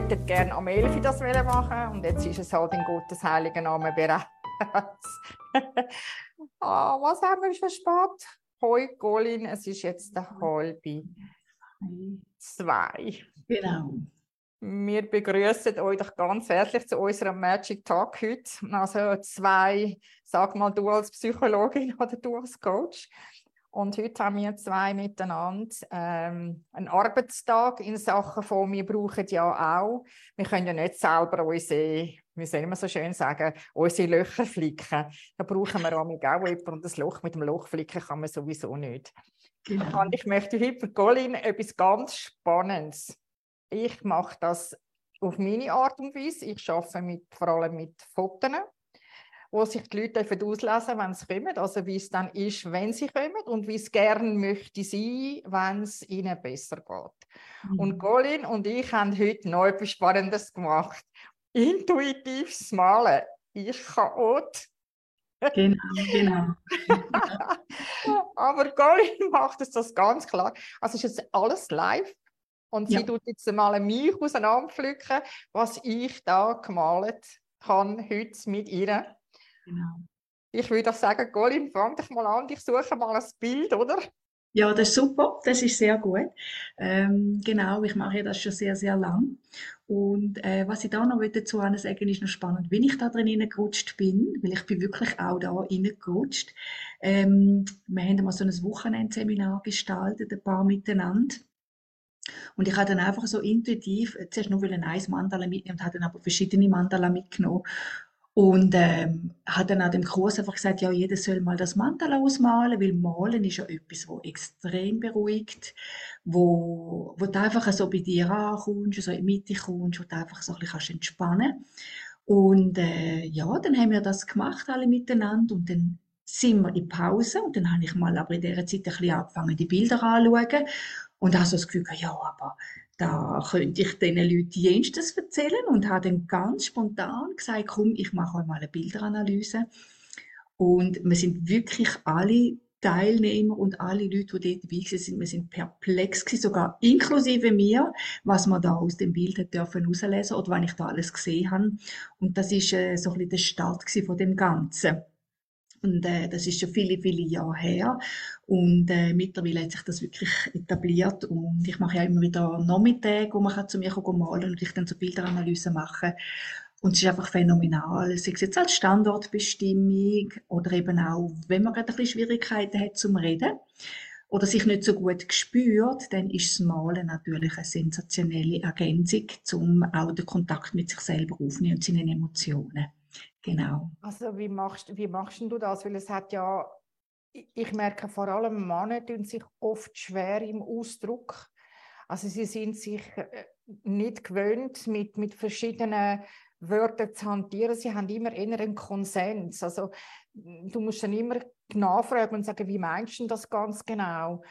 wollte gerne am 11 das machen und jetzt ist es halt in Gottes heiligen Namen bereits. ah, was haben wir für spät? Hoi, Colin, es ist jetzt der halbe zwei. Genau. Wir begrüßen euch doch ganz herzlich zu unserem Magic Talk heute. Also zwei, sag mal du als Psychologin oder du als Coach. Und heute haben wir zwei miteinander ähm, einen Arbeitstag in Sachen von, wir brauchen ja auch, wir können ja nicht selber unsere, wie soll man so schön sagen, unsere Löcher flicken. Da brauchen wir auch jemanden und das Loch mit dem Loch flicken kann man sowieso nicht. Genau. Und ich möchte heute für Colin etwas ganz Spannendes. Ich mache das auf meine Art und Weise. Ich arbeite mit, vor allem mit Fotos wo sich die Leute auslesen wenn sie kommen, also wie es dann ist, wenn sie kommen und wie es gerne möchte sein, wenn es ihnen besser geht. Mhm. Und Colin und ich haben heute noch etwas Spannendes gemacht. Intuitives Malen. Ich kann auch. Genau, genau. Aber Colin macht es das ganz klar. Also ist jetzt alles live. Und ja. sie tut jetzt mal mich auseinanderpflücken, was ich da gemalt habe heute mit ihr. Genau. Ich würde sagen, Colin, fang dich mal an. Ich suche mal ein Bild, oder? Ja, das ist super, das ist sehr gut. Ähm, genau, ich mache das schon sehr, sehr lang. Und äh, was ich da noch dazu sagen ist noch spannend, wenn ich da drin hineingerutscht bin, weil ich bin wirklich auch da hineingerutscht. Ähm, wir haben mal so ein Wochenendseminar gestaltet, ein paar miteinander. Und ich habe dann einfach so intuitiv, zuerst nur ein Mandala mitnehmen und habe dann aber verschiedene Mandala mitgenommen. Und ähm, hat dann an dem Kurs einfach gesagt, ja, jeder soll mal das Mandala ausmalen, weil Malen ist ja etwas, wo extrem beruhigt, wo, wo du einfach so bei dir ankommst, so in die Mitte kommst, wo du einfach so ein bisschen entspannen kannst. Und äh, ja, dann haben wir das gemacht, alle miteinander, und dann sind wir in Pause, und dann habe ich mal aber in dieser Zeit ein bisschen angefangen, die Bilder anzuschauen, und habe so das Gefühl, ja, aber da könnte ich diesen Leuten jenstes erzählen und habe dann ganz spontan gesagt, komm, ich mache euch mal eine Bilderanalyse. Und wir sind wirklich alle Teilnehmer und alle Leute, die dort dabei waren, wir sind perplex gewesen, sogar inklusive mir, was man da aus dem Bild dürfen herauslesen oder was ich da alles gesehen habe. Und das ist äh, so ein bisschen der Start von dem Ganzen. Und äh, das ist schon viele, viele Jahre her. Und äh, mittlerweile hat sich das wirklich etabliert. Und ich mache ja immer wieder Nachmittage, wo man kann zu mir kommen malen und ich dann so Bilderanalysen machen. Und es ist einfach phänomenal. Sei es jetzt als Standortbestimmung oder eben auch, wenn man gerade ein bisschen Schwierigkeiten hat zum Reden oder sich nicht so gut gespürt, dann ist das Malen natürlich eine sensationelle Ergänzung, um auch den Kontakt mit sich selber aufzunehmen und seinen Emotionen. Genau. Also wie machst, wie machst du das? Weil es hat ja, ich merke vor allem Männer tun sich oft schwer im Ausdruck. Also sie sind sich äh, nicht gewöhnt, mit, mit verschiedenen Wörtern zu hantieren. Sie haben immer eher einen Konsens. Also du musst dann immer nachfragen und sagen, wie meinst du das ganz genau?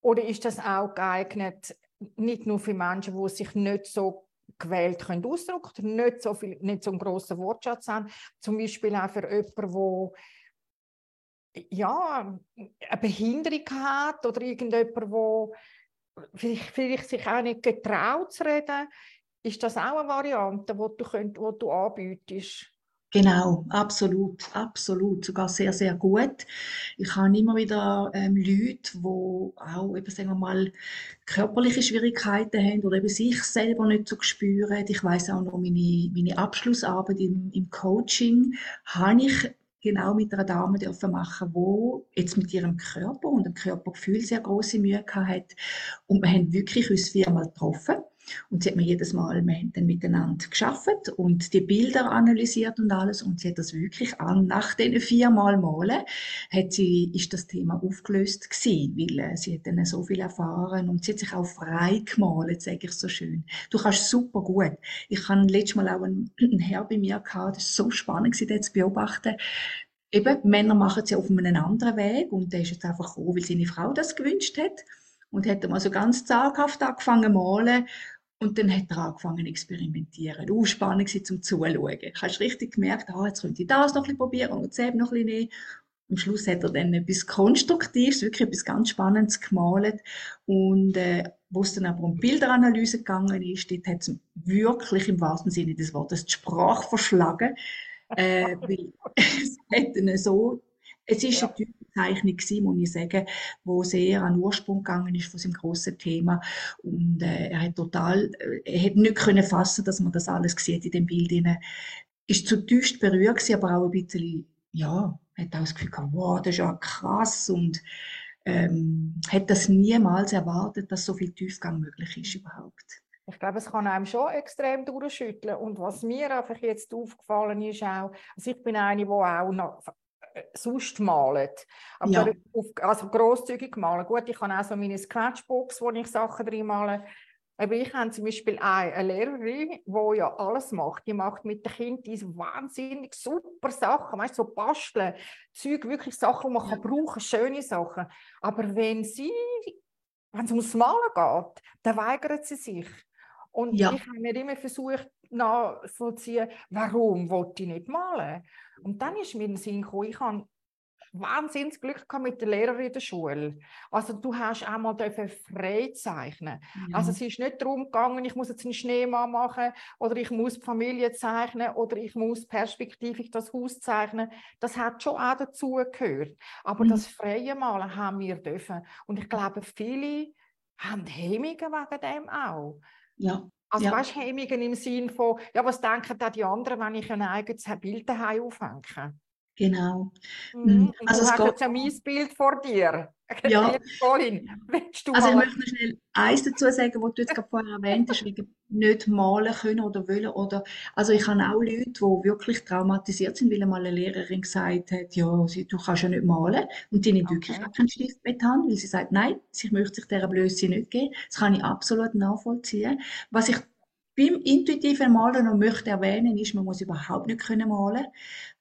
Oder ist das auch geeignet, nicht nur für Menschen, die sich nicht so gewählt können ausdrücken, nicht so viel, nicht so einen grossen Wortschatz haben. Zum Beispiel auch für jemanden, der ja, eine Behinderung hat oder irgendjemand, der vielleicht, vielleicht sich auch nicht getraut zu reden, ist das auch eine Variante, die du, könnt, die du anbietest? Genau, absolut, absolut, sogar sehr, sehr gut. Ich habe immer wieder ähm, Leute, die auch, eben, sagen wir mal, körperliche Schwierigkeiten haben oder eben sich selber nicht so spüren. Ich weiß auch noch, meine, meine Abschlussarbeit im, im Coaching habe ich genau mit einer Dame dürfen machen, wo jetzt mit ihrem Körper und dem Körpergefühl sehr große Mühe hat. Und wir haben wirklich uns viermal getroffen und sie hat mir jedes Mal, wir haben dann miteinander geschafft und die Bilder analysiert und alles. Und sie hat das wirklich an. Nach diesen viermal Malen hat sie, ist das Thema aufgelöst gewesen, weil äh, sie hat dann so viel erfahren und sie hat sich auch frei gemalt, sage ich so schön. Du kannst super gut. Ich habe letztes Mal auch einen, einen Herr bei mir gehabt, das war so spannend, sie zu beobachten. Eben, Männer machen es ja auf einem anderen Weg und der ist jetzt einfach gekommen, weil seine Frau das gewünscht hat und hat mal so ganz zaghaft angefangen zu malen und dann hat er angefangen zu experimentieren. Spannend war zum Zuschauen. Du hast richtig gemerkt, ah, jetzt könnte ich das noch ein bisschen probieren und das noch ein bisschen Am Schluss hat er dann etwas Konstruktives, wirklich etwas ganz Spannendes gemalt. Und äh, wo es dann aber um Bilderanalyse gegangen ist, dort hat es wirklich im wahrsten Sinne des Wortes die Sprache verschlagen, äh, weil es hat dann so, es ist ja. eine Typenzeichnung gewesen, muss ich sagen, wo sehr an Ursprung gegangen ist von seinem grossen Thema und äh, er hat total, äh, er hat nicht können fassen, dass man das alles sieht in dem Bild hinein. Ist zutiefst berührt gewesen, aber auch ein bisschen, ja, hat auch das Gefühl gehabt, wow, das ist ja krass und ähm, hätte das niemals erwartet, dass so viel Tiefgang möglich ist überhaupt. Ich glaube, es kann einem schon extrem durchschütteln. Und was mir einfach jetzt aufgefallen ist auch, also ich bin eine, die auch noch sonst malt. Aber ja. auf, also grosszügig malen. Gut, ich habe auch so meine Sketchbox, wo ich Sachen drin male. Aber ich habe zum Beispiel eine Lehrerin, die ja alles macht. Die macht mit den Kindern diese wahnsinnig super Sachen, weißt, so basteln, Zeug, wirklich Sachen, die man kann brauchen, schöne Sachen. Aber wenn sie, wenn es ums Malen geht, dann weigert sie sich. Und ja. ich habe mir immer versucht nachzuvollziehen, warum wollte ich nicht malen? Und dann ist mir in den Sinn gekommen, ich habe wahnsinnig Glück gehabt mit der Lehrerin in der Schule. Also du hast auch mal frei zeichnen. Ja. Also es ist nicht darum gegangen, ich muss jetzt einen Schneemann machen oder ich muss die Familie zeichnen oder ich muss perspektivisch das Haus zeichnen. Das hat schon auch dazu gehört. Aber mhm. das freie Malen haben wir dürfen. Und ich glaube, viele haben Hemmungen wegen dem auch. Ja. Also ja. weißt du, Hemmungen im Sinn von, ja, was denken da die anderen, wenn ich ein eigenes Bild daheim aufhänge? Genau. Mhm. Hm, also du hast jetzt ein mein Bild vor dir. Ja. Colin, also ich möchte noch schnell eins dazu sagen, was du jetzt gerade vorher erwähnt hast, wegen nicht malen können oder wollen. Oder, also ich habe auch Leute, die wirklich traumatisiert sind, weil einmal eine Lehrerin gesagt hat, ja, du kannst ja nicht malen. Und die nicht okay. wirklich keinen Stift mit haben, weil sie sagt, nein, sie möchte sich dieser Blödsinn nicht geben. Das kann ich absolut nachvollziehen. Was ich beim intuitiven Malen noch möchte erwähnen, ist, man muss überhaupt nicht können malen.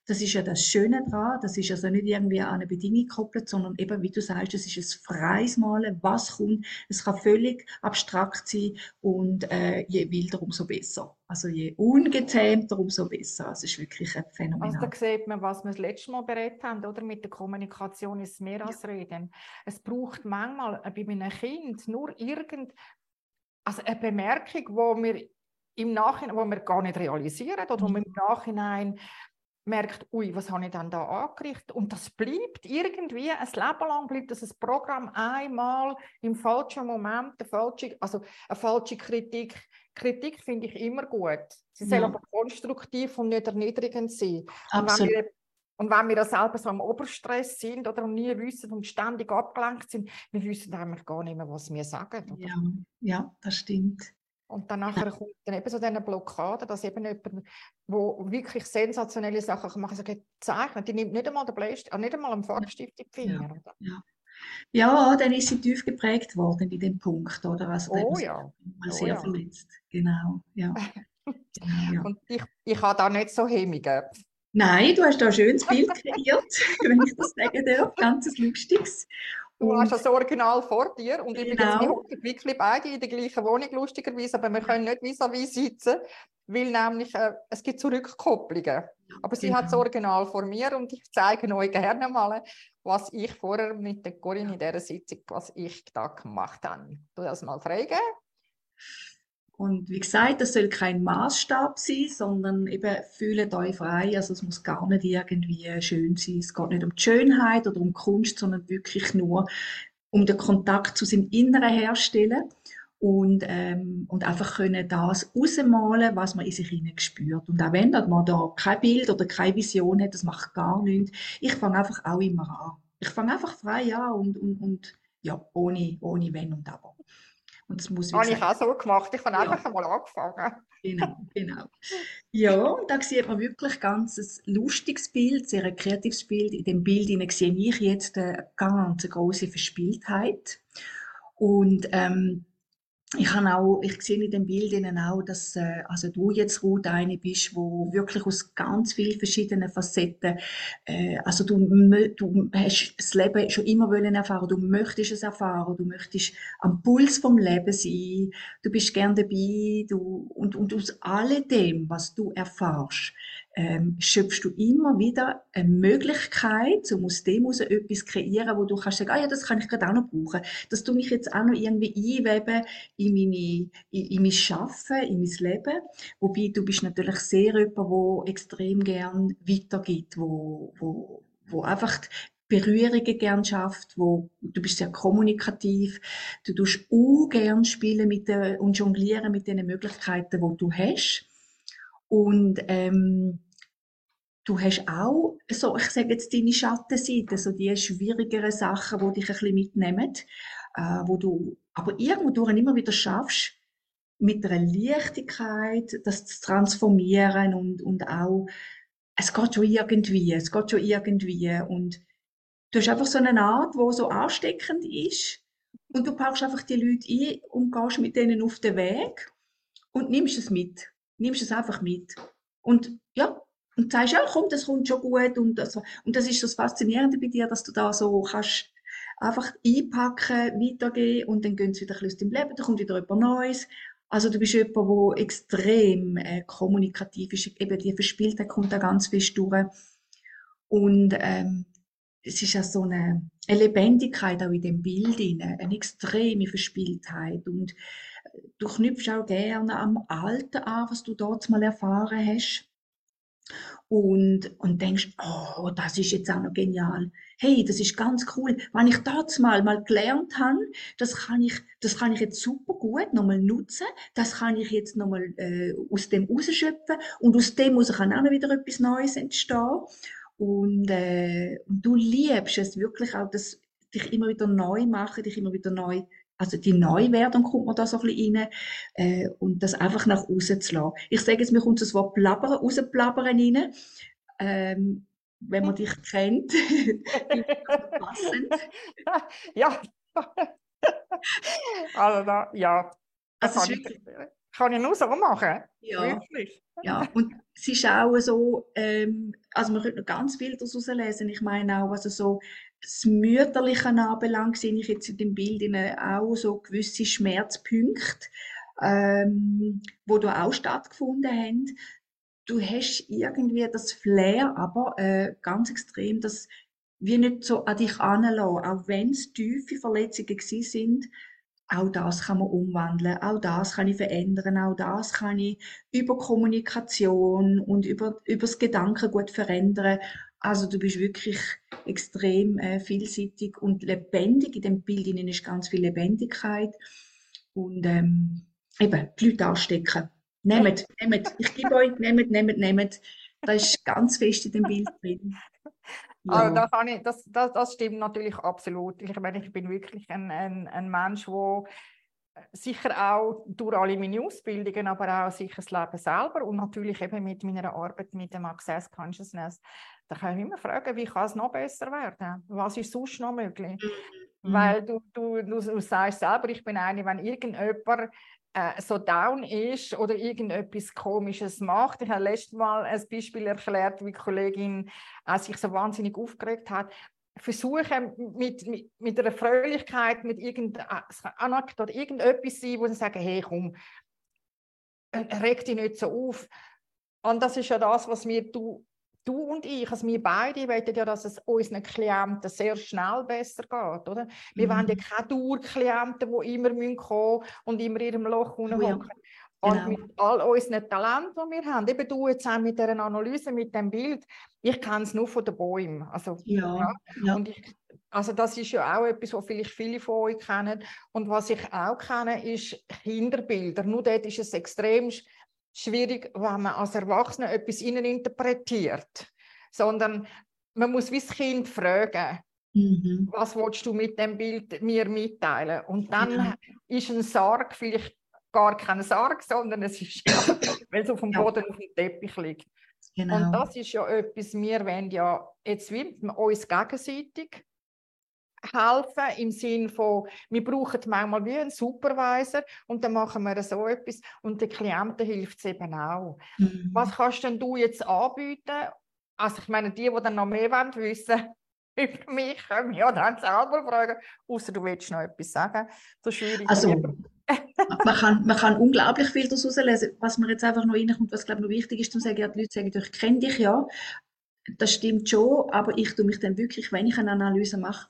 Das ist ja das Schöne daran. Das ist also nicht irgendwie an eine Bedingung gekoppelt, sondern eben, wie du sagst, es ist ein freies Malen. Was kommt? Es kann völlig abstrakt sein und äh, je wilder, umso besser. Also je ungezähmter, umso besser. Also es ist wirklich ein Phänomen. Also da sieht man, was wir das letzte Mal beredet haben, oder? Mit der Kommunikation ist mehr als ja. Reden. Es braucht manchmal bei einem Kind nur irgend also eine Bemerkung, wo wir im Nachhinein, wo wir gar nicht realisieren oder wo wir im Nachhinein merkt, ui, was habe ich denn da angerichtet? Und das bleibt irgendwie, ein Leben lang bleibt das ein Programm einmal im falschen Moment, eine falsche, also eine falsche Kritik. Kritik finde ich immer gut. Sie soll ja. aber konstruktiv und nicht erniedrigend sein. Und wenn, wir, und wenn wir selber so im Oberstress sind oder nie wissen und ständig abgelenkt sind, wir wissen eigentlich gar nicht mehr, was wir sagen. Ja, ja, das stimmt. Und dann nachher kommt dann eben so eine Blockade, dass eben jemand, der wirklich sensationelle Sachen machen kann, sagen, zeichnet, die nimmt nicht einmal den Bleistift, nicht einmal einen Farbstift in die Finger. Ja, ja. ja, dann ist sie tief geprägt worden in dem Punkt, oder? Also oh ja. Mal oh, sehr ja. verletzt. Genau, ja. genau, ja. Und ich, ich habe da nicht so Hemmungen. Nein, du hast da ein schönes Bild kreiert, wenn ich das sagen darf. Ganz lustiges. Du hast das Original vor dir und genau. wir hocken wirklich beide in der gleichen Wohnung, lustigerweise, aber wir können nicht vis-à-vis sitzen, weil nämlich äh, es gibt Zurückkopplungen. Aber sie genau. hat das Original vor mir und ich zeige euch gerne mal, was ich vorher mit der Corinne in dieser Sitzung, was ich da gemacht habe. Du das mal freigeben? Und wie gesagt, das soll kein Maßstab sein, sondern eben fühlt euch frei. Also es muss gar nicht irgendwie schön sein. Es geht nicht um die Schönheit oder um Kunst, sondern wirklich nur um den Kontakt zu seinem Inneren herstellen und, ähm, und einfach können das rausmalen, was man in sich hinein spürt. Und auch wenn man da kein Bild oder keine Vision hat, das macht gar nichts. Ich fange einfach auch immer an. Ich fange einfach frei an und, und, und ja, ohne, ohne Wenn und Aber. Und das muss Habe ich auch so gemacht. Ich habe ja. einfach einmal angefangen. Genau, genau. Ja, da sieht man wirklich ganz ein lustiges Bild, sehr ein kreatives Bild. In dem Bild sehe ich jetzt eine ganz große Verspieltheit. Und ähm, ich habe auch, ich sehe in den Bildern auch, dass äh, also du jetzt Ruth eine bist, wo wirklich aus ganz vielen verschiedenen Facetten, äh, also du, du hast das Leben schon immer wollen erfahren, du möchtest es erfahren, du möchtest am Puls vom Leben sein, du bist gern dabei, du und und aus alledem, was du erfährst, ähm, schöpfst du immer wieder eine Möglichkeit, um aus dem heraus etwas kreieren, wo du kannst sagen, ah ja, das kann ich gerade auch noch brauchen. Das tue ich jetzt auch noch irgendwie einweben in, meine, in, in mein Schaffen, in mein Leben. Wobei du bist natürlich sehr jemand, der extrem gern weitergibt, wo, wo, wo einfach Berührungen gern schafft, wo du bist sehr kommunikativ, du tust auch gern spielen mit der, und jonglieren mit den Möglichkeiten, wo du hast. Und ähm, du hast auch so, ich sage jetzt deine Schattenseite, so die schwierigeren Sachen, wo dich ein bisschen mitnehmen, äh, wo du aber irgendwo immer wieder schaffst, mit einer Leichtigkeit das zu transformieren und, und auch, es geht schon irgendwie, es geht schon irgendwie und Du hast einfach so eine Art, wo so ansteckend ist. Und du packst einfach die Leute ein und gehst mit denen auf den Weg und nimmst es mit. Nimmst es einfach mit. Und ja, und sagst, ja, komm, das kommt schon gut. Und, also, und das ist das Faszinierende bei dir, dass du da so kannst einfach einpacken, weitergehen und dann gehen sie wieder ein bisschen aus deinem Leben, dann kommt wieder etwas Neues. Also du bist jemand, der extrem äh, kommunikativ ist, eben die Verspieltheit kommt da ganz fest durch. Und ähm, es ist ja so eine, eine Lebendigkeit auch in dem Bild, eine, eine extreme Verspieltheit. Und äh, du knüpfst auch gerne am Alten an, was du dort mal erfahren hast. Und, und denkst, oh, das ist jetzt auch noch genial. Hey, das ist ganz cool. Wenn ich das mal, mal gelernt habe, das kann ich, das kann ich jetzt super gut nochmal nutzen. Das kann ich jetzt nochmal äh, aus dem rausschöpfen. Und aus dem muss kann auch noch wieder etwas Neues entstehen. Und, äh, du liebst es wirklich auch, das, dich immer wieder neu machen, dich immer wieder neu, also die Neuwerdung kommt man da so ein bisschen rein, äh, und das einfach nach außen zu lassen. Ich sage jetzt, mir kommt das Wort plappern, rausplappern rein. Ähm, wenn man dich kennt, passend. ja. also da, ja. Das also kann, ich, nur so machen. Ja. Wirklich. Ja, und es ist auch so, ähm, also man könnte noch ganz viel daraus lesen. Ich meine auch, also so das Mütterliche anbelangt, sehe ich jetzt in dem Bild auch so gewisse Schmerzpunkte, ähm, wo da auch stattgefunden haben. Du hast irgendwie das Flair, aber äh, ganz extrem, das wie nicht so an dich anlassen, auch wenn es tiefe Verletzungen sind, auch das kann man umwandeln, auch das kann ich verändern, auch das kann ich über Kommunikation und über, über das Gedankengut verändern. Also du bist wirklich extrem äh, vielseitig und lebendig. In dem Bild ist ganz viel Lebendigkeit. Und ähm, eben, die Leute anstecken. Nehmt, nehmt. Ich gebe euch, nehmt, nehmt, nehmt. Das ist ganz fest in dem Bild drin. Ja. Also das, ich, das, das, das, stimmt natürlich absolut. Ich meine, ich bin wirklich ein, ein, ein Mensch, der sicher auch durch alle meine Ausbildungen, aber auch sicher das Leben selber und natürlich eben mit meiner Arbeit mit dem Access Consciousness, da kann ich immer fragen, wie kann es noch besser werden? Was ist sonst noch möglich? Mhm. Weil du, du, du, du sagst selber, ich bin eine, wenn irgendjemand äh, so down ist oder irgendetwas Komisches macht. Ich habe letztes Mal ein Beispiel erklärt, wie die Kollegin äh, sich so wahnsinnig aufgeregt hat. Versuchen mit, mit, mit einer Fröhlichkeit, mit irgendeiner Anekdote, irgendetwas sein, wo sie sagen, hey komm, äh, reg dich nicht so auf. Und das ist ja das, was wir du du und ich, also wir beide wollen ja, dass es unseren Klienten sehr schnell besser geht, oder? Wir mhm. wollen ja keine Dauerklienten, die immer kommen müssen und immer in ihrem Loch unten ja. Und genau. mit all unseren Talenten, die wir haben, eben du jetzt auch mit dieser Analyse, mit dem Bild, ich kenne es nur von den Bäumen. Also, ja, ja. Und ich, also das ist ja auch etwas, was vielleicht viele von euch kennen. Und was ich auch kenne, ist Kinderbilder. Nur dort ist es extrem schwierig, wenn man als Erwachsener etwas interpretiert, sondern man muss wie das Kind fragen, mhm. was willst du mit dem Bild mir mitteilen? Und dann ja. ist ein Sarg vielleicht gar kein Sarg, sondern es ist ja, weil es auf dem Boden auf dem Teppich liegt. Genau. Und das ist ja etwas, wir wollen ja jetzt wie uns gegenseitig helfen im Sinn von, wir brauchen manchmal wie einen Supervisor und dann machen wir so etwas und den Klienten hilft es eben auch. Mhm. Was kannst denn du jetzt anbieten? Also ich meine, die, die dann noch mehr wollen wissen über mich, können mich ja dann selber fragen, außer du willst noch etwas sagen. So schwierig. Also, man, kann, man kann unglaublich viel daraus herauslesen. Was mir jetzt einfach noch reinkommt, was glaube ich noch wichtig ist, zu sagen, ja, die Leute sagen, ich kenne dich ja. Das stimmt schon, aber ich tue mich dann wirklich, wenn ich eine Analyse mache,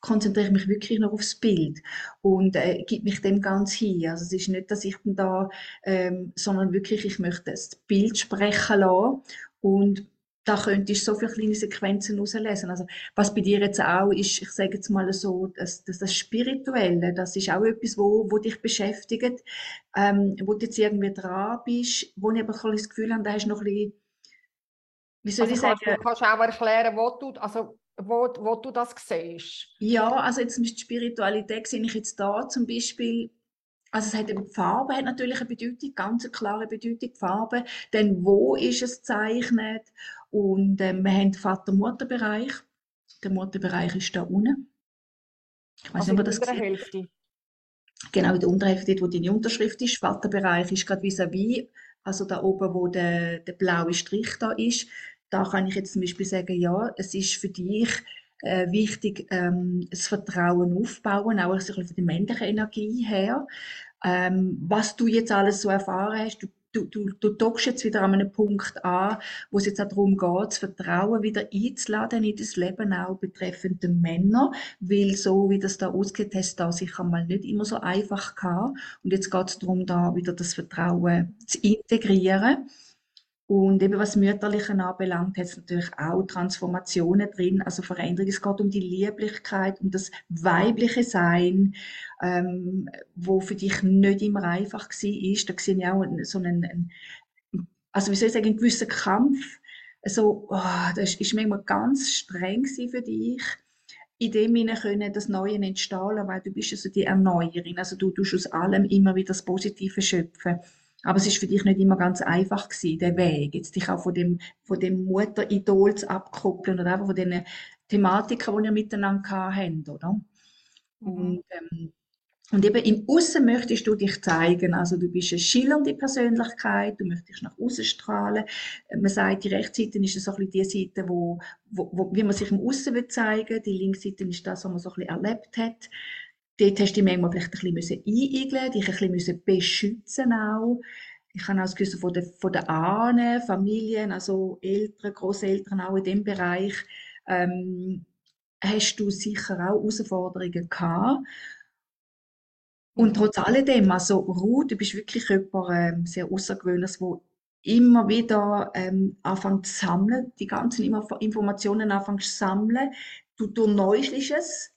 konzentriere ich mich wirklich noch aufs Bild und äh, gebe mich dem ganz hin. Also es ist nicht, dass ich dann da, ähm, sondern wirklich, ich möchte das Bild sprechen lassen und da könntest du so viele kleine Sequenzen auslesen. Also, was bei dir jetzt auch ist, ich sage jetzt mal so, das, das, das Spirituelle, das ist auch etwas, wo, wo dich beschäftigt, ähm, wo du jetzt irgendwie dran bist, wo ich aber das Gefühl habe, da hast du noch ein bisschen, wie soll also ich sagen? Du kannst auch erklären, wo du, also wo, wo du das siehst. Ja, also jetzt mit Spiritualität sehe ich jetzt da zum Beispiel also es hat eben die Farbe hat natürlich eine Bedeutung, ganz eine klare Bedeutung, die Farbe. Dann wo ist es gezeichnet? Und ähm, wir haben den Vater-Mutter-Bereich. Der Mutterbereich ist da unten. Ich weiß also nicht, ob das in der Hälfte. Genau, in der Unterhälfte, wo deine Unterschrift ist. Vaterbereich ist gerade vis-à-vis, also da oben, wo der, der blaue Strich da ist. Da kann ich jetzt zum Beispiel sagen, ja, es ist für dich äh, wichtig, ähm, das Vertrauen aufbauen, auch ein bisschen von der männlichen Energie her. Ähm, was du jetzt alles so erfahren hast, du du, du, du dockst jetzt wieder an einem Punkt an, wo es jetzt auch darum geht, das Vertrauen wieder einzuladen in das Leben, auch betreffend den Männer, weil so wie das da ausgeht, hast da sicher mal nicht immer so einfach gehabt. Und jetzt geht es darum, da wieder das Vertrauen zu integrieren. Und eben was Mütterliche anbelangt, hat es natürlich auch Transformationen drin, also Veränderungen. Es geht um die Lieblichkeit, um das weibliche Sein, ähm, wo für dich nicht immer einfach war. Da sehe ich auch so einen, also wie soll ich sagen, einen gewissen Kampf. Also, oh, das ist manchmal ganz streng für dich in dem Sinne können das Neue entstehen, weil du bist also die Erneuerin. Also du tust aus allem immer wieder das Positive schöpfen. Aber es ist für dich nicht immer ganz einfach gewesen, der Weg, jetzt dich auch von dem, von dem Mutteridol zu abkoppeln oder einfach von den Thematiken, die ihr miteinander habt, oder? Mhm. Und, ähm, und eben im Aussen möchtest du dich zeigen. Also du bist eine schillernde Persönlichkeit, du möchtest nach außen strahlen. Man sagt, die Rechtsseite ist so ein bisschen die Seite, wo, wo, wo, wie man sich im Aussen will zeigen. Die Linksseite ist das, was man so ein bisschen erlebt hat. Dort hast du dich manchmal vielleicht ein bisschen einigeln dich ein bisschen beschützen auch. Ich habe auch das Gefühl von den, Ahnen, Familien, also Eltern, Großeltern auch in dem Bereich, ähm, hast du sicher auch Herausforderungen gehabt. Und trotz alledem, also Ruth, du bist wirklich jemand ähm, sehr Außergewöhnliches, wo immer wieder ähm, anfängt zu sammeln, die ganzen Informationen anfängt zu sammeln. Du durchneuschst es,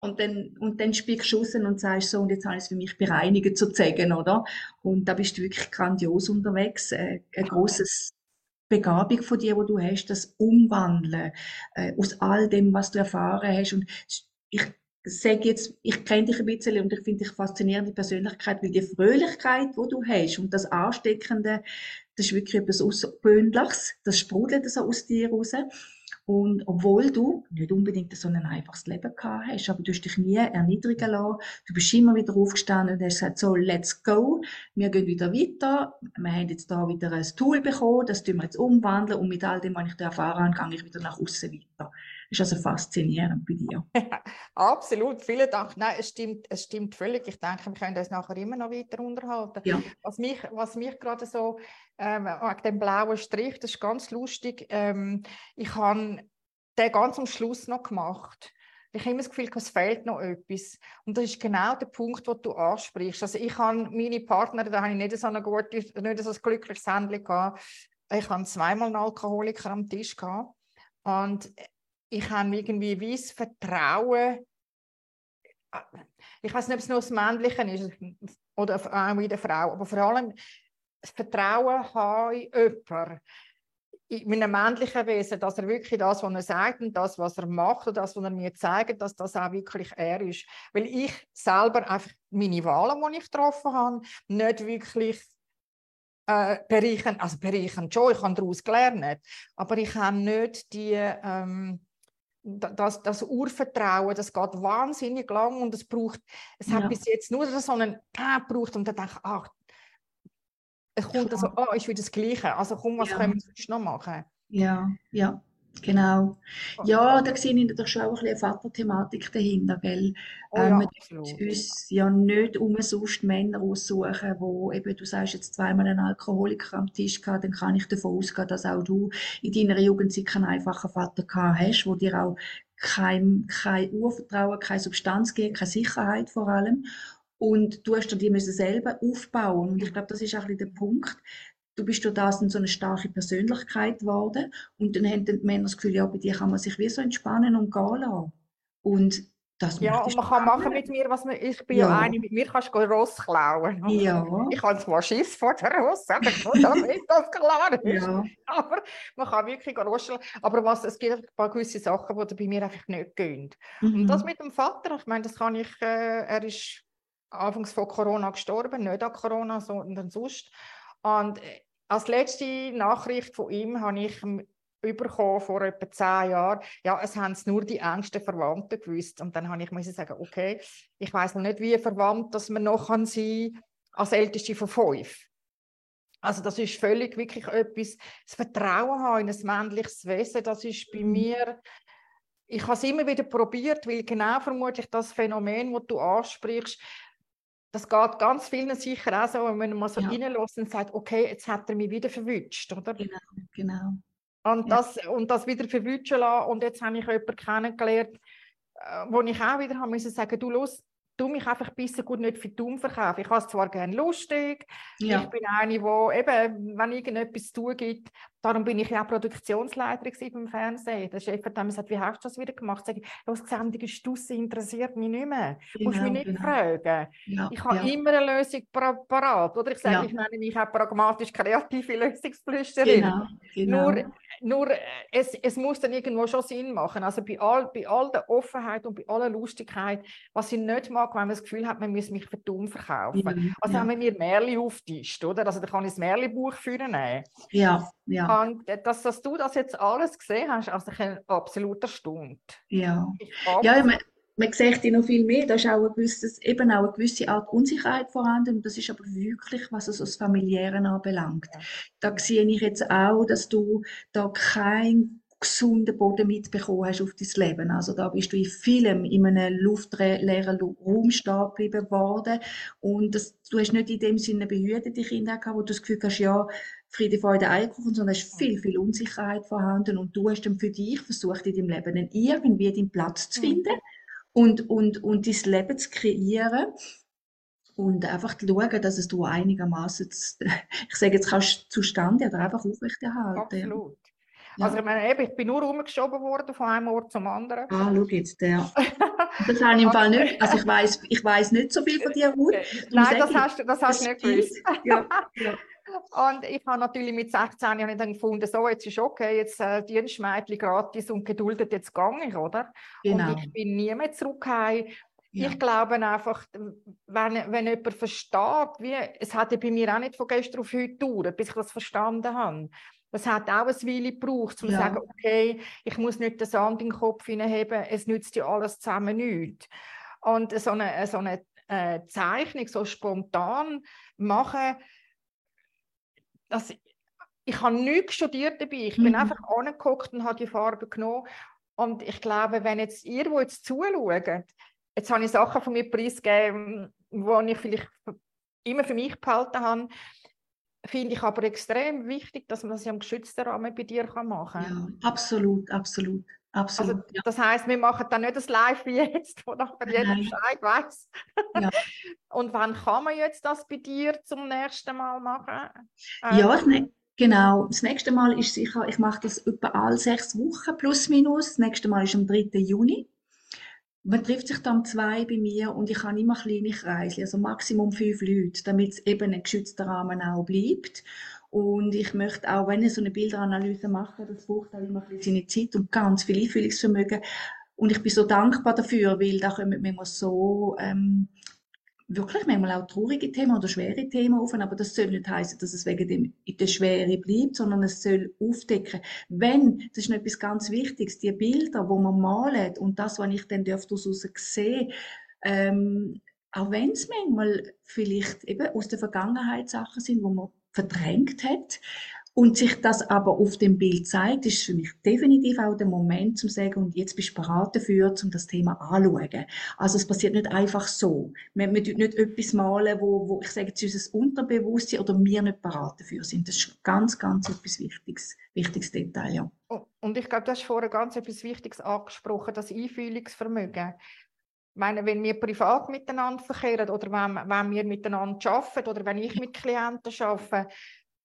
und dann, und dann spielst du raus und sagst so, und jetzt habe ich es für mich bereinigt zu zeigen, oder? Und da bist du wirklich grandios unterwegs. Äh, ein großes Begabung von dir, wo du hast, das Umwandeln äh, aus all dem, was du erfahren hast. Und ich sage jetzt, ich kenne dich ein bisschen und ich finde dich faszinierende Persönlichkeit, weil die Fröhlichkeit, wo du hast und das Ansteckende, das ist wirklich etwas Außergewöhnliches. Das sprudelt so aus dir raus. Und obwohl du nicht unbedingt so ein einfaches Leben gehabt hast, aber du hast dich nie erniedrigen lassen, du bist immer wieder aufgestanden und hast gesagt, so, let's go, wir gehen wieder weiter, wir haben jetzt da wieder ein Tool bekommen, das tun wir jetzt umwandeln und mit all dem, was ich da erfahren habe, gehe ich wieder nach außen weiter. Das ist also faszinierend bei dir. Absolut, vielen Dank. Nein, es stimmt, es stimmt völlig. Ich denke, wir können uns nachher immer noch weiter unterhalten. Ja. Was mich, was mich gerade so, ähm, wegen dem blauen Strich, das ist ganz lustig. Ähm, ich habe den ganz am Schluss noch gemacht. Ich habe immer das Gefühl, es fehlt noch etwas. Und das ist genau der Punkt, den du ansprichst. Also ich habe meine Partner, da habe ich nicht so ein, gutes, nicht so ein glückliches Händchen gehabt. Ich habe zweimal einen Alkoholiker am Tisch gehabt. Und ich habe irgendwie wie das Vertrauen, ich weiß nicht, ob es nur das Männliche ist oder auch in der Frau, aber vor allem das Vertrauen habe in jemanden, in einem männlichen Wesen, dass er wirklich das, was er sagt und das, was er macht und das, was er mir zeigt, dass das auch wirklich er ist. Weil ich selber einfach meine Wahlen, die ich getroffen habe, nicht wirklich äh, bereichern, also bereichern schon, ich habe daraus gelernt, aber ich habe nicht die, ähm, das, das Urvertrauen, das geht wahnsinnig lang und es braucht, es hat bis jetzt nur so einen Tag gebraucht und dann denke ich, ach, es kommt also, oh, ist wieder das Gleiche, also komm, was ja. können wir sonst noch machen? Ja, ja. Genau. Ja, da sehe ich natürlich schon auch ein bisschen eine Vaterthematik dahinter, gell? Oh Ähm, ja, wir absolut. tun uns ja nicht umsonst Männer aussuchen, wo eben, du sagst jetzt zweimal einen Alkoholiker am Tisch gehabt, dann kann ich davon ausgehen, dass auch du in deiner Jugendzeit keinen einfachen Vater gehabt hast, wo dir auch kein, kein Urvertrauen, keine Substanz gibt, keine Sicherheit vor allem. Und du hast dir die müssen selber aufbauen. Und ich glaube, das ist auch ein bisschen der Punkt. Du bist durch das so eine starke Persönlichkeit geworden. Und dann haben die Männer das Gefühl, ja, bei dir kann man sich wie so entspannen und gehen lassen. Und das Ja, und man kann machen mit mir, was man, ich bin ja Ja, eine, mit mir kannst du Ross klauen. ja, Ich habe zwar Schiss vor der Ross, aber damit das klar ist. ja, Aber man kann wirklich roscheln. Aber was, es gibt ein paar gewisse Sachen, die bei mir einfach nicht gehen. Und das mhm, mit dem Vater, ich meine, das kann ich, äh, er ist anfangs von Corona gestorben, nicht an Corona, sondern sonst. Und äh, als letzte Nachricht von ihm habe ich bekommen vor etwa zehn Jahren, ja, es haben es nur die engsten Verwandten gewusst. Und dann habe ich müssen sagen, okay, ich weiß noch nicht, wie verwandt dass man noch kann sein als Älteste von fünf. Also das ist völlig wirklich etwas, das Vertrauen haben in ein männliches Wesen, das ist bei mhm, mir, ich habe es immer wieder probiert, weil genau vermutlich das Phänomen, das du ansprichst, das geht ganz vielen sicher auch so, wenn man mal so ja, reinlässt und sagt, okay, jetzt hat er mich wieder verwünscht, oder? genau, genau, Und ja, das, und das wieder verwünschen lassen. Und jetzt habe ich jemanden kennengelernt, äh, wo ich auch wieder haben müssen sagen, du los, du mich einfach besser gut nicht für dumm verkaufen. Ich habe es zwar gerne lustig, ich ja, bin eine, wo eben, wenn irgendetwas zu tun gibt, darum bin ich ja auch Produktionsleiterin beim Fernsehen. Der Chef hat dann gesagt, wie hast du das wieder gemacht? Sag ich, die Sendung interessiert mich nicht mehr. Du musst mich genau, nicht genau, fragen. ja, Ich habe ja, immer eine Lösung para- parat. Oder ich sage, ja, ich nenne mich auch pragmatisch-kreative Lösungsflüsterin. genau, Nur, genau, nur äh, es, es muss dann irgendwo schon Sinn machen. Also bei all, bei all der Offenheit und bei aller Lustigkeit, was ich nicht mag, wenn man das Gefühl hat, man muss mich für dumm verkaufen. ja, Also ja, haben wir mir Märchen auftischt, oder? Also da kann ich das Märchenbuch führen nehmen. ja, ja, Und dass, dass du das jetzt alles gesehen hast, also ich bin absolut erstaunt. ja. Ich Ja, man, man sieht ja noch viel mehr. Da ist auch ein gewisses, eben auch eine gewisse Art Unsicherheit vorhanden. Und das ist aber wirklich, was es das Familiäre anbelangt. Ja. Da sehe ich jetzt auch, dass du da keinen gesunden Boden mitbekommen hast auf dein Leben. Also da bist du in vielem in einem luftleeren Lu- Raum stehen geblieben worden. Und das, du hast nicht in dem Sinne behütete Kinder gehabt, wo du das Gefühl hast, ja, Friede, Freude, Eierkuchen, sondern es ist viel, viel Unsicherheit vorhanden. Und du hast dann für dich versucht, in deinem Leben dann irgendwie deinen Platz zu finden und, und, und dein Leben zu kreieren und einfach zu schauen, dass es du einigermaßen, ich sage jetzt, kannst zustande oder einfach aufrechterhalten. Ja. Absolut. Also Ja. ich meine, eben, ich bin nur rumgeschoben worden von einem Ort zum anderen. Ah, schau jetzt, der. Das habe ich im Fall nicht, also ich weiß, ich weiß nicht so viel von dir, Ruth. Nein, das hast du, das hast du nicht gewusst. Ja, ja, Und ich habe natürlich mit 16 Jahren dann gefunden, so, jetzt ist okay, jetzt äh, Dienstmädchen gratis und geduldet, jetzt ich, oder? genau. Und ich bin nie mehr zurückgekommen. Ja, Ich glaube einfach, wenn, wenn jemand versteht, wie, es hat ja bei mir auch nicht von gestern auf heute gedauert, bis ich das verstanden habe. Das hat auch eine Weile gebraucht, um zu Ja. sagen, okay, ich muss nicht den Sand in den Kopf hineinheben, es nützt ja alles zusammen nichts. Und so eine, so eine äh, Zeichnung so spontan machen, das, ich habe nichts studiert dabei. Ich bin Mhm. einfach angeguckt und habe die Farbe genommen. Und ich glaube, wenn jetzt ihr, die jetzt zuschaut, jetzt habe ich Sachen von mir preisgegeben, die ich vielleicht immer für mich behalten habe, finde ich aber extrem wichtig, dass man das im geschützten Rahmen bei dir machen kann. ja, absolut, absolut, Also, absolut. Ja, das heißt, wir machen dann nicht das Live wie jetzt, wo nachher jeder. Bescheid weiß. Ja. Und wann kann man jetzt das bei dir zum nächsten Mal machen? ja Ähm, das ne genau. Das nächste Mal ist sicher, ich mache das etwa alle sechs Wochen, plus minus. Das nächste Mal ist am 3. Juni. Man trifft sich dann um zwei bei mir und ich habe immer kleine Kreise, also Maximum fünf Leute, damit es eben ein geschützter Rahmen auch bleibt. Und ich möchte auch, wenn ich so eine Bilderanalyse mache, das braucht auch immer seine Zeit und ganz viel Einfühlungsvermögen. Und ich bin so dankbar dafür, weil da kommen manchmal so ähm, wirklich manchmal auch traurige Themen oder schwere Themen auf, aber das soll nicht heißen, dass es wegen dem in der Schwere bleibt, sondern es soll aufdecken. Wenn, das ist noch etwas ganz Wichtiges, die Bilder, wo man malt und das, was ich dann daraus sehe, ähm, auch wenn es manchmal vielleicht eben aus der Vergangenheit Sachen sind, wo man verdrängt hat und sich das aber auf dem Bild zeigt, ist für mich definitiv auch der Moment, zum zu sagen, und jetzt bist du bereit dafür, um das Thema anzuschauen. Also es passiert nicht einfach so. Wir, wir nicht etwas malen, wo, wo ich sage, jetzt unser Unterbewusstsein oder wir nicht bereit dafür sind. Das ist ganz, ganz etwas Wichtiges, wichtiges Detail, ja. Und ich glaube, du hast vorher ganz etwas Wichtiges angesprochen, das Einfühlungsvermögen. Meine, wenn wir privat miteinander verkehren oder wenn, wenn wir miteinander arbeiten oder wenn ich mit Klienten arbeite,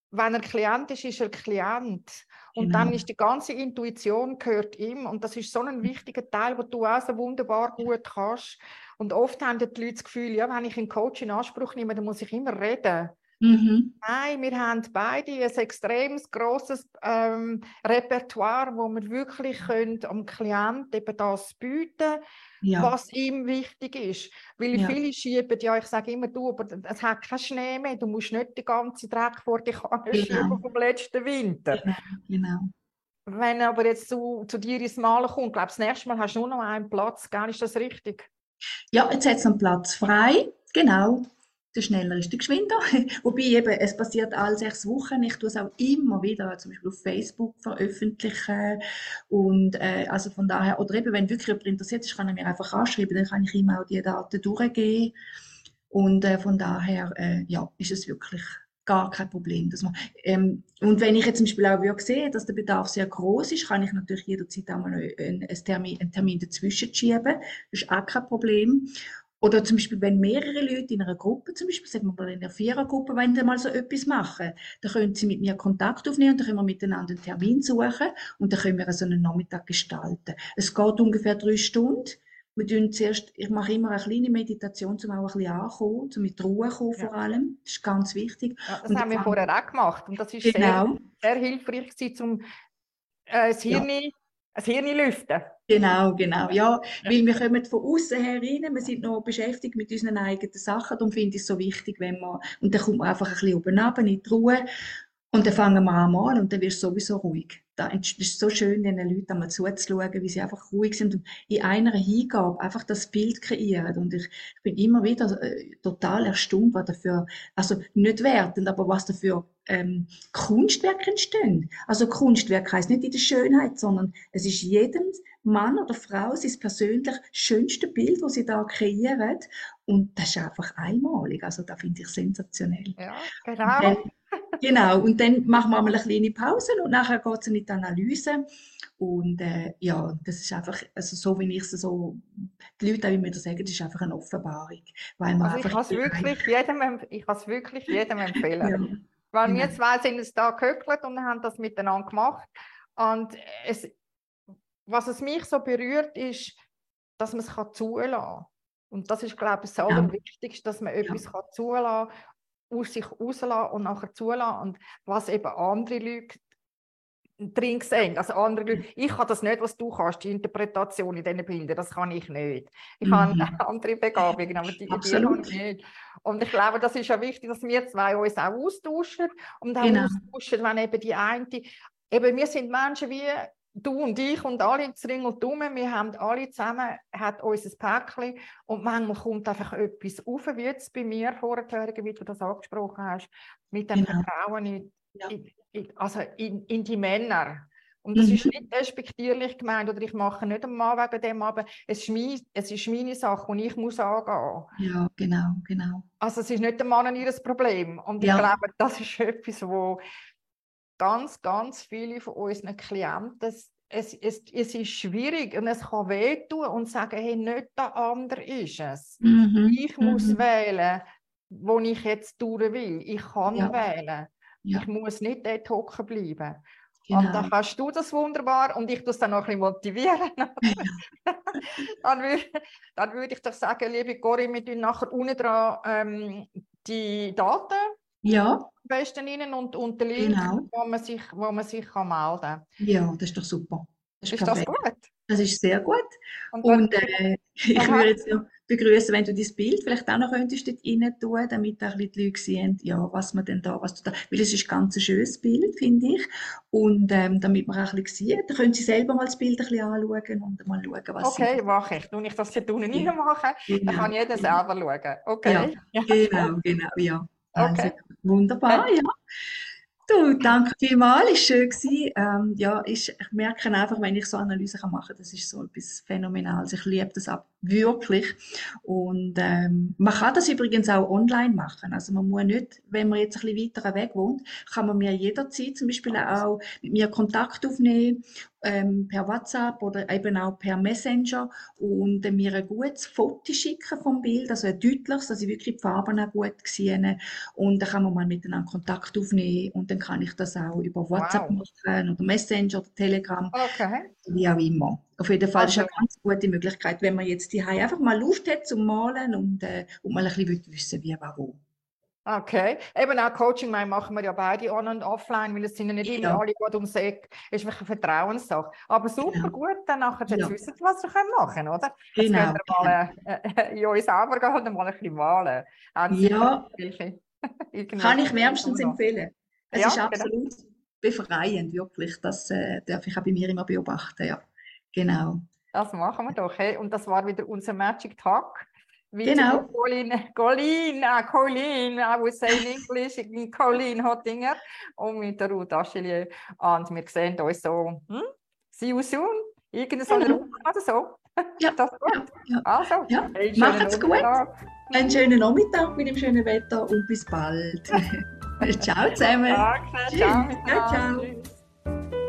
wenn er Klient ist, ist er Klient. Und genau. dann ist die ganze Intuition gehört ihm. Und das ist so ein wichtiger Teil, wo du auch so wunderbar gut kannst. Und oft haben die Leute das Gefühl, ja, wenn ich einen Coach in Anspruch nehme, dann muss ich immer reden. Mhm. Nein, wir haben beide ein extrem grosses ähm, Repertoire, wo wir wirklich können, am Klienten eben das bieten ja. was ihm wichtig ist. Weil ja. viele schieben, ja, ich sage immer, du, aber es hat keinen Schnee mehr, du musst nicht den ganzen Dreck vor dich genau. vom letzten Winter. Genau. genau. Wenn aber jetzt zu, zu dir ins Malen kommt, glaube das nächste Mal hast du nur noch einen Platz, gell? ist das richtig? Ja, jetzt hat es einen Platz frei, genau der schneller ist der geschwinder. Wobei eben, es passiert alle sechs Wochen. Ich tue es auch immer wieder, zum Beispiel auf Facebook veröffentlichen. Und, äh, also von daher, oder eben, wenn wirklich jemand interessiert ist, kann er mir einfach anschreiben, dann kann ich ihm auch die Daten durchgeben. Und äh, von daher, äh, ja, ist es wirklich gar kein Problem. Dass man, ähm, und wenn ich jetzt zum Beispiel auch sehe, dass der Bedarf sehr groß ist, kann ich natürlich jederzeit auch mal einen, einen Termin, einen Termin dazwischen schieben. Das ist auch kein Problem. Oder zum Beispiel, wenn mehrere Leute in einer Gruppe, zum Beispiel, sagen wir mal in einer Vierergruppe, wenn sie mal so etwas machen, dann können sie mit mir Kontakt aufnehmen und dann können wir miteinander einen Termin suchen und dann können wir so einen Nachmittag gestalten. Es geht ungefähr drei Stunden. Wir tun zuerst, ich mache immer eine kleine Meditation, um auch ein bisschen anzukommen, um mit Ruhe zu kommen vor allem. Das ist ganz wichtig. Ja, das und haben wir vorher auch gemacht und das ist genau. sehr, sehr hilfreich gewesen, um äh, das Hirn ja ein Hirn lüften. Genau, genau, ja. Weil wir kommen von außen her rein, wir sind noch beschäftigt mit unseren eigenen Sachen, darum finde ich es so wichtig, wenn man, und dann kommt man einfach ein bisschen oben runter in die Ruhe und dann fangen wir an mal und dann wirst du sowieso ruhig. Das ist so schön, den Leuten einmal zuzuschauen, wie sie einfach ruhig sind und in einer Hingabe einfach das Bild kreieren. Und ich, ich bin immer wieder äh, total erstaunt, was dafür, also nicht wertend, aber was dafür ähm, Kunstwerke entstehen. Also Kunstwerk heißt nicht in der Schönheit, sondern es ist jedem Mann oder Frau sein persönlich schönste Bild, das sie da kreieren. Und das ist einfach einmalig. Also da finde ich sensationell. Ja, genau. Und dann, genau. Und dann machen wir mal eine kleine Pause und nachher geht es in die Analyse. Und äh, ja, das ist einfach, also so wie ich es so, die Leute auch immer sagen, das ist einfach eine Offenbarung. Weil man also ich kann es wirklich, jedem, ich wirklich jedem empfehlen. Ja. Weil wir zwei sind es da gehöckelt und haben das miteinander gemacht. Und es, was es mich so berührt, ist, dass man es kann zulassen kann. Und das ist, glaube ich, das Allerwichtigste, dass man etwas ja. kann zulassen kann, aus sich rauslassen und nachher zulassen. Und was eben andere Leute sehen. Also andere Leute, ich kann das nicht, was du kannst, die Interpretation in diesen Bildern, das kann ich nicht. Ich mhm. habe andere Begabungen, aber die, die kann ich nicht. Und ich glaube, das ist ja wichtig, dass wir zwei uns auch austauschen und auch genau. austauschen, wenn eben die eine, eben wir sind Menschen wie du und ich und alle zu Ring und Dumme, wir haben alle zusammen, hat unser Päckchen und manchmal kommt einfach etwas auf, wie jetzt bei mir vorher, wie du das angesprochen hast, mit dem genau. Vertrauen in, ja. in, also in, in die Männer. Und das mhm. ist nicht respektierlich gemeint oder ich mache nicht einen Mann wegen dem, aber es ist, mein, es ist meine Sache und ich muss angehen. Ja, genau, genau. Also es ist nicht der Mann ihr Problem. Und ja. ich glaube, das ist etwas, wo ganz, ganz viele von unseren Klienten, es, es, es ist schwierig und es kann wehtun und sagen, hey, nicht der andere ist es. Mhm. Ich muss mhm. wählen, wo ich jetzt durch will. Ich kann ja. wählen. Ja. Ich muss nicht dort hocken bleiben. Genau. Und dann kannst du das wunderbar und ich es dann noch ein bisschen motivieren. dann würde dann ich doch sagen, liebe Corinne, wir tun nachher unten dran ähm, die Daten ja. am besten rein und, und den Link, genau. wo man sich, wo man sich kann melden kann. Ja, das ist doch super. Das ist, ist das gut? Das ist sehr gut. Und, und äh, ich würde jetzt noch begrüßen, wenn du das Bild vielleicht auch noch könntest dort rein tun, damit auch die Leute sehen, ja, was man denn da, was du da, weil es ist ein ganz schönes Bild, finde ich. Und ähm, damit man auch ein bisschen sieht, dann können sie selber mal das Bild ein bisschen anschauen und mal schauen, was Okay, sie mache ich. Tue ich das hier unten ja. mache, genau. dann kann jeder selber schauen. Okay. Ja, genau, genau, ja. Also, okay. wunderbar, ja. Du, danke vielmals, ist schön gewesen. Ähm, ja, ich, ich merke einfach, wenn ich so Analysen kann machen, das ist so etwas Phänomenales. Ich liebe das ab, wirklich. Und ähm, man kann das übrigens auch online machen. Also man muss nicht, wenn man jetzt ein bisschen weiter weg wohnt, kann man mir jederzeit zum Beispiel auch mit mir Kontakt aufnehmen ähm, per WhatsApp oder eben auch per Messenger und äh, mir ein gutes Foto schicken vom Bild, also ein deutliches, dass ich wirklich die Farben auch gut sehe und dann kann man mal miteinander Kontakt aufnehmen und dann kann ich das auch über WhatsApp wow. machen oder Messenger oder Telegram, okay. wie auch immer. Auf jeden Fall also. ist eine ganz gute Möglichkeit, wenn man jetzt die einfach mal Lust hat zum Malen und, äh, und mal ein bisschen wissen wie, wo. Okay. Eben auch Coaching machen wir ja beide on- und offline, weil es sind ja nicht immer alle gut ums Eck. ist wirklich eine Vertrauenssache. Aber super genau. gut, dann nachher jetzt ja. wissen was wir machen können, oder? Jetzt genau. können wir mal genau. äh, in uns selber gehen und mal ein bisschen malen. Ja. Kann ich wärmstens empfehlen. Es ja, ist genau. absolut genau. befreiend, wirklich. Das äh, darf ich auch bei mir immer beobachten, ja. Genau. Das machen wir doch. Hey? Und das war wieder unser Magic Talk. Genau. Colleen, Colleen, uh, Colleen, I would say in English, Colleen Hottinger und mit der Ruth Achelier. Und wir sehen uns so, hm? see you soon, irgendeine so eine genau. Woche oder so. Ja, das gut. Ja, ja. Also, ja. macht's gut. Einen schönen Nachmittag mit dem schönen Wetter und bis bald. ciao zusammen. Danke, ciao. ciao. ciao.